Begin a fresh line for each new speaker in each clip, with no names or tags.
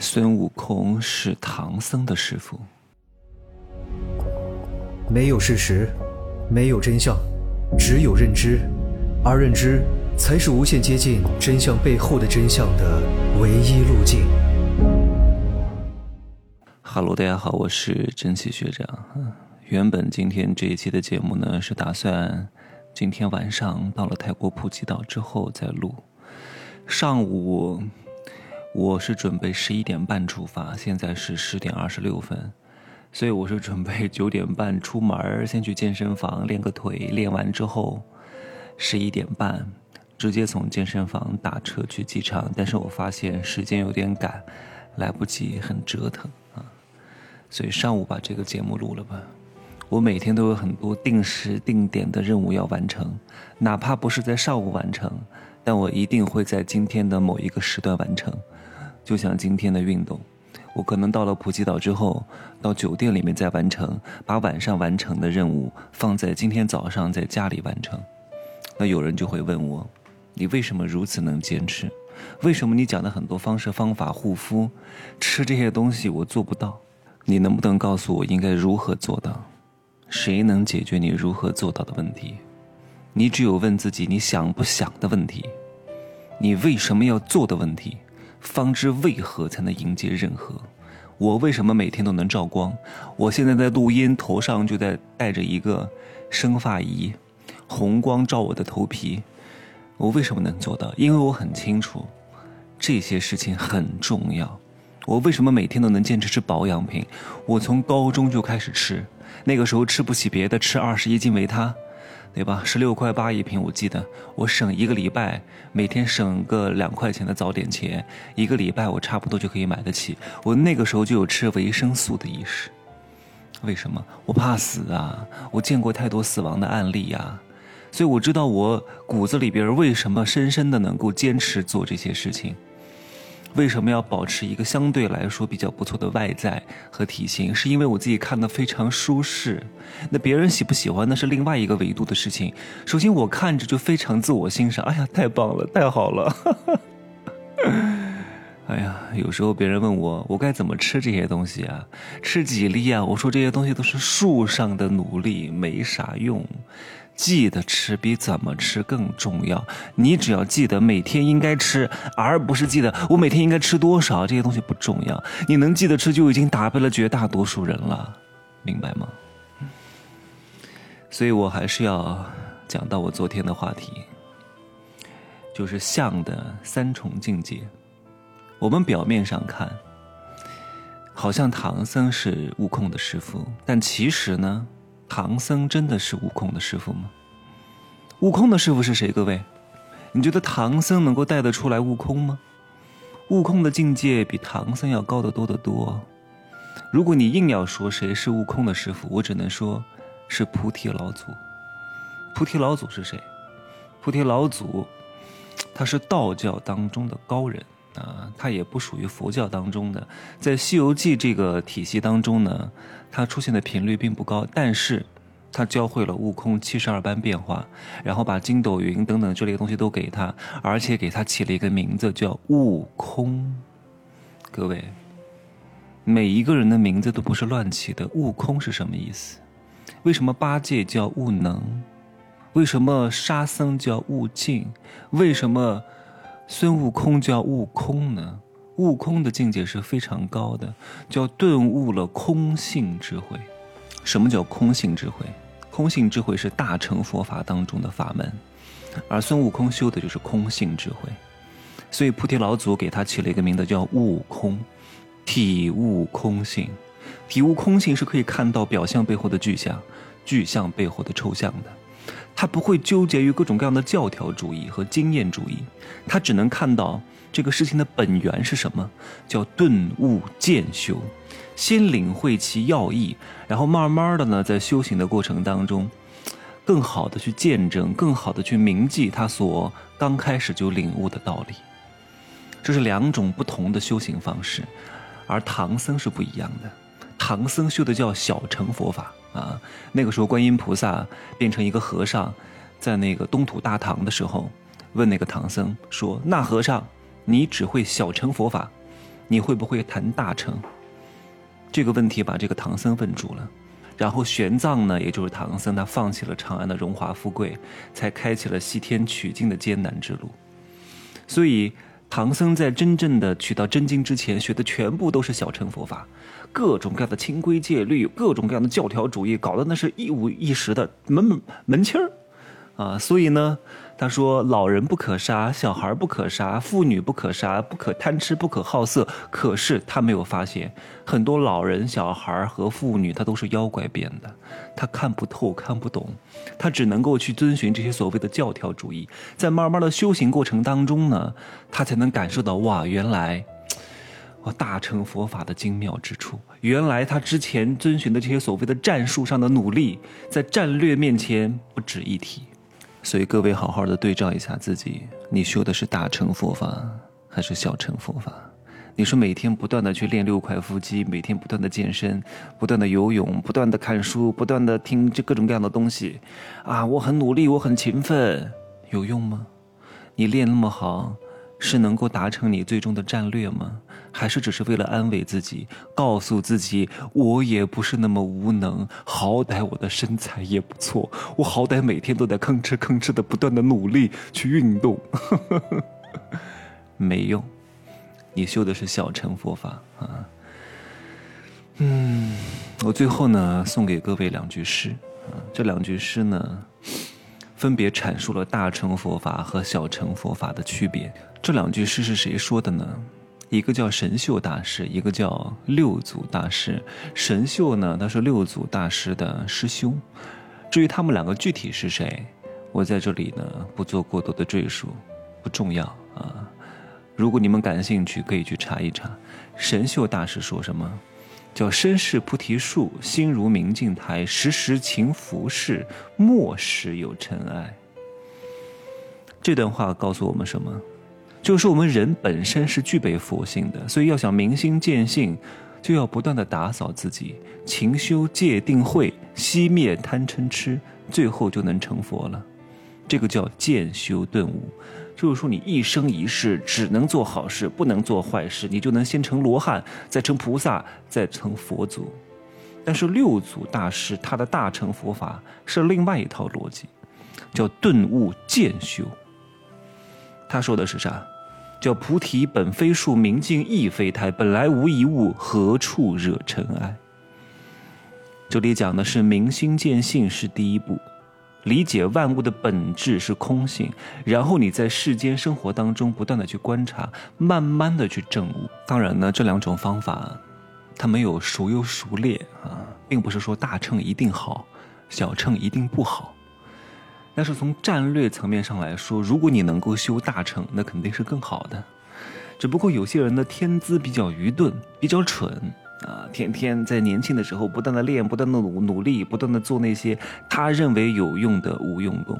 孙悟空是唐僧的师傅。
没有事实，没有真相，只有认知，而认知才是无限接近真相背后的真相的唯一路径。
哈喽，大家好，我是真奇学长。原本今天这一期的节目呢，是打算今天晚上到了泰国普吉岛之后再录。上午。我是准备十一点半出发，现在是十点二十六分，所以我是准备 九点半出门，先去健身房练个腿，练完之后，十一点半直接从健身房打车去机场。但是我发现时间有点赶，来不及，很折腾啊，所以上午把这个节目录了吧。我每天都有很多定时定点的任务要完成，哪怕不是在上午完成，但我一定会在今天的某一个时段完成。就像今天的运动，我可能到了普吉岛之后，到酒店里面再完成，把晚上完成的任务放在今天早上在家里完成。那有人就会问我，你为什么如此能坚持？为什么你讲的很多方式方法护肤，吃这些东西我做不到？你能不能告诉我应该如何做到？谁能解决你如何做到的问题？你只有问自己你想不想的问题，你为什么要做的问题。方知为何才能迎接任何。我为什么每天都能照光？我现在在录音，头上就在带着一个生发仪，红光照我的头皮。我为什么能做到？因为我很清楚，这些事情很重要。我为什么每天都能坚持吃保养品？我从高中就开始吃，那个时候吃不起别的，吃二十一斤维他。对吧？十六块八一瓶，我记得我省一个礼拜，每天省个两块钱的早点钱，一个礼拜我差不多就可以买得起。我那个时候就有吃维生素的意识。为什么？我怕死啊！我见过太多死亡的案例呀，所以我知道我骨子里边为什么深深的能够坚持做这些事情。为什么要保持一个相对来说比较不错的外在和体型？是因为我自己看的非常舒适。那别人喜不喜欢那是另外一个维度的事情。首先我看着就非常自我欣赏。哎呀，太棒了，太好了！哈 哈哎呀，有时候别人问我我该怎么吃这些东西啊？吃几粒啊？我说这些东西都是树上的努力，没啥用。记得吃比怎么吃更重要。你只要记得每天应该吃，而不是记得我每天应该吃多少，这些东西不重要。你能记得吃，就已经打败了绝大多数人了，明白吗？所以我还是要讲到我昨天的话题，就是相的三重境界。我们表面上看，好像唐僧是悟空的师傅，但其实呢？唐僧真的是悟空的师傅吗？悟空的师傅是谁？各位，你觉得唐僧能够带得出来悟空吗？悟空的境界比唐僧要高得多得多。如果你硬要说谁是悟空的师傅，我只能说，是菩提老祖。菩提老祖是谁？菩提老祖，他是道教当中的高人。啊，它也不属于佛教当中的，在《西游记》这个体系当中呢，它出现的频率并不高。但是，他教会了悟空七十二般变化，然后把筋斗云等等这类东西都给他，而且给他起了一个名字叫悟空。各位，每一个人的名字都不是乱起的。悟空是什么意思？为什么八戒叫悟能？为什么沙僧叫悟净？为什么？孙悟空叫悟空呢，悟空的境界是非常高的，叫顿悟了空性智慧。什么叫空性智慧？空性智慧是大乘佛法当中的法门，而孙悟空修的就是空性智慧。所以菩提老祖给他起了一个名字叫悟空，体悟空性。体悟空性是可以看到表象背后的具象，具象背后的抽象的。他不会纠结于各种各样的教条主义和经验主义，他只能看到这个事情的本源是什么，叫顿悟渐修，先领会其要义，然后慢慢的呢，在修行的过程当中，更好的去见证，更好的去铭记他所刚开始就领悟的道理。这是两种不同的修行方式，而唐僧是不一样的，唐僧修的叫小乘佛法。啊，那个时候观音菩萨变成一个和尚，在那个东土大唐的时候，问那个唐僧说：“那和尚，你只会小乘佛法，你会不会谈大乘？这个问题把这个唐僧问住了。然后玄奘呢，也就是唐僧，他放弃了长安的荣华富贵，才开启了西天取经的艰难之路。所以，唐僧在真正的取到真经之前，学的全部都是小乘佛法，各种各样的清规戒律，各种各样的教条主义，搞得那是一五一十的门门门清儿。啊，所以呢，他说老人不可杀，小孩不可杀，妇女不可杀，不可贪吃，不可好色。可是他没有发现，很多老人、小孩和妇女，他都是妖怪变的，他看不透，看不懂，他只能够去遵循这些所谓的教条主义。在慢慢的修行过程当中呢，他才能感受到哇，原来，哇，大乘佛法的精妙之处。原来他之前遵循的这些所谓的战术上的努力，在战略面前不值一提。所以各位好好的对照一下自己，你修的是大乘佛法还是小乘佛法？你说每天不断的去练六块腹肌，每天不断的健身，不断的游泳，不断的看书，不断的听这各种各样的东西，啊，我很努力，我很勤奋，有用吗？你练那么好？是能够达成你最终的战略吗？还是只是为了安慰自己，告诉自己我也不是那么无能，好歹我的身材也不错，我好歹每天都在吭哧吭哧的不断的努力去运动，没用。你修的是小乘佛法啊。嗯，我最后呢送给各位两句诗啊，这两句诗呢。分别阐述了大乘佛法和小乘佛法的区别。这两句诗是谁说的呢？一个叫神秀大师，一个叫六祖大师。神秀呢，他是六祖大师的师兄。至于他们两个具体是谁，我在这里呢不做过多的赘述，不重要啊。如果你们感兴趣，可以去查一查。神秀大师说什么？叫身是菩提树，心如明镜台，时时勤拂拭，莫使有尘埃。这段话告诉我们什么？就是我们人本身是具备佛性的，所以要想明心见性，就要不断的打扫自己，勤修戒定慧，熄灭贪嗔痴，最后就能成佛了。这个叫渐修顿悟。就是说，你一生一世只能做好事，不能做坏事，你就能先成罗汉，再成菩萨，再成佛祖。但是六祖大师他的大乘佛法是另外一套逻辑，叫顿悟渐修。他说的是啥？叫菩提本非树，明镜亦非台，本来无一物，何处惹尘埃？这里讲的是明心见性是第一步。理解万物的本质是空性，然后你在世间生活当中不断的去观察，慢慢的去证悟。当然呢，这两种方法，它没有孰优孰劣啊，并不是说大乘一定好，小乘一定不好。但是从战略层面上来说，如果你能够修大成，那肯定是更好的。只不过有些人的天资比较愚钝，比较蠢。啊，天天在年轻的时候不断的练，不断的努努力，不断的做那些他认为有用的无用功，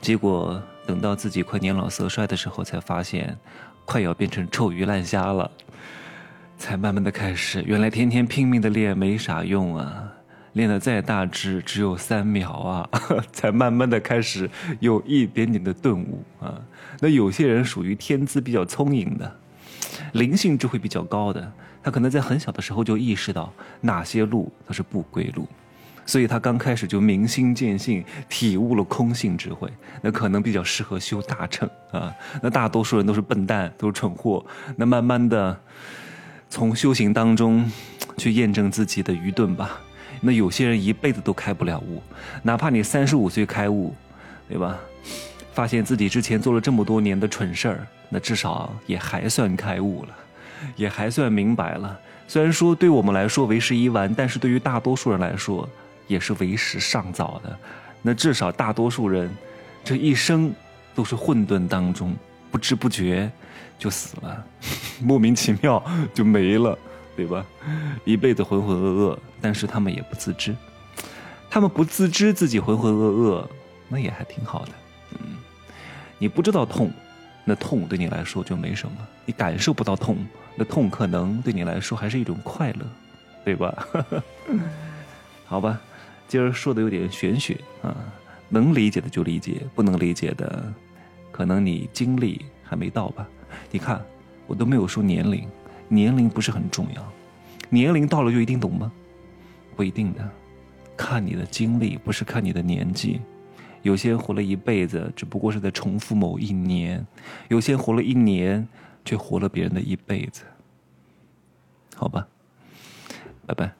结果等到自己快年老色衰的时候，才发现快要变成臭鱼烂虾了，才慢慢的开始，原来天天拼命的练没啥用啊，练的再大只只有三秒啊，才慢慢的开始有一点点的顿悟啊。那有些人属于天资比较聪颖的，灵性智慧比较高的。他可能在很小的时候就意识到哪些路都是不归路，所以他刚开始就明心见性，体悟了空性智慧，那可能比较适合修大乘啊。那大多数人都是笨蛋，都是蠢货。那慢慢的从修行当中去验证自己的愚钝吧。那有些人一辈子都开不了悟，哪怕你三十五岁开悟，对吧？发现自己之前做了这么多年的蠢事儿，那至少也还算开悟了。也还算明白了，虽然说对我们来说为时已晚，但是对于大多数人来说也是为时尚早的。那至少大多数人这一生都是混沌当中，不知不觉就死了，莫名其妙就没了，对吧？一辈子浑浑噩噩，但是他们也不自知，他们不自知自己浑浑噩噩，那也还挺好的。嗯，你不知道痛。那痛对你来说就没什么，你感受不到痛，那痛可能对你来说还是一种快乐，对吧？好吧，今儿说的有点玄学啊，能理解的就理解，不能理解的，可能你经历还没到吧？你看，我都没有说年龄，年龄不是很重要，年龄到了就一定懂吗？不一定的，看你的经历，不是看你的年纪。有些人活了一辈子，只不过是在重复某一年；有些人活了一年，却活了别人的一辈子。好吧，拜拜。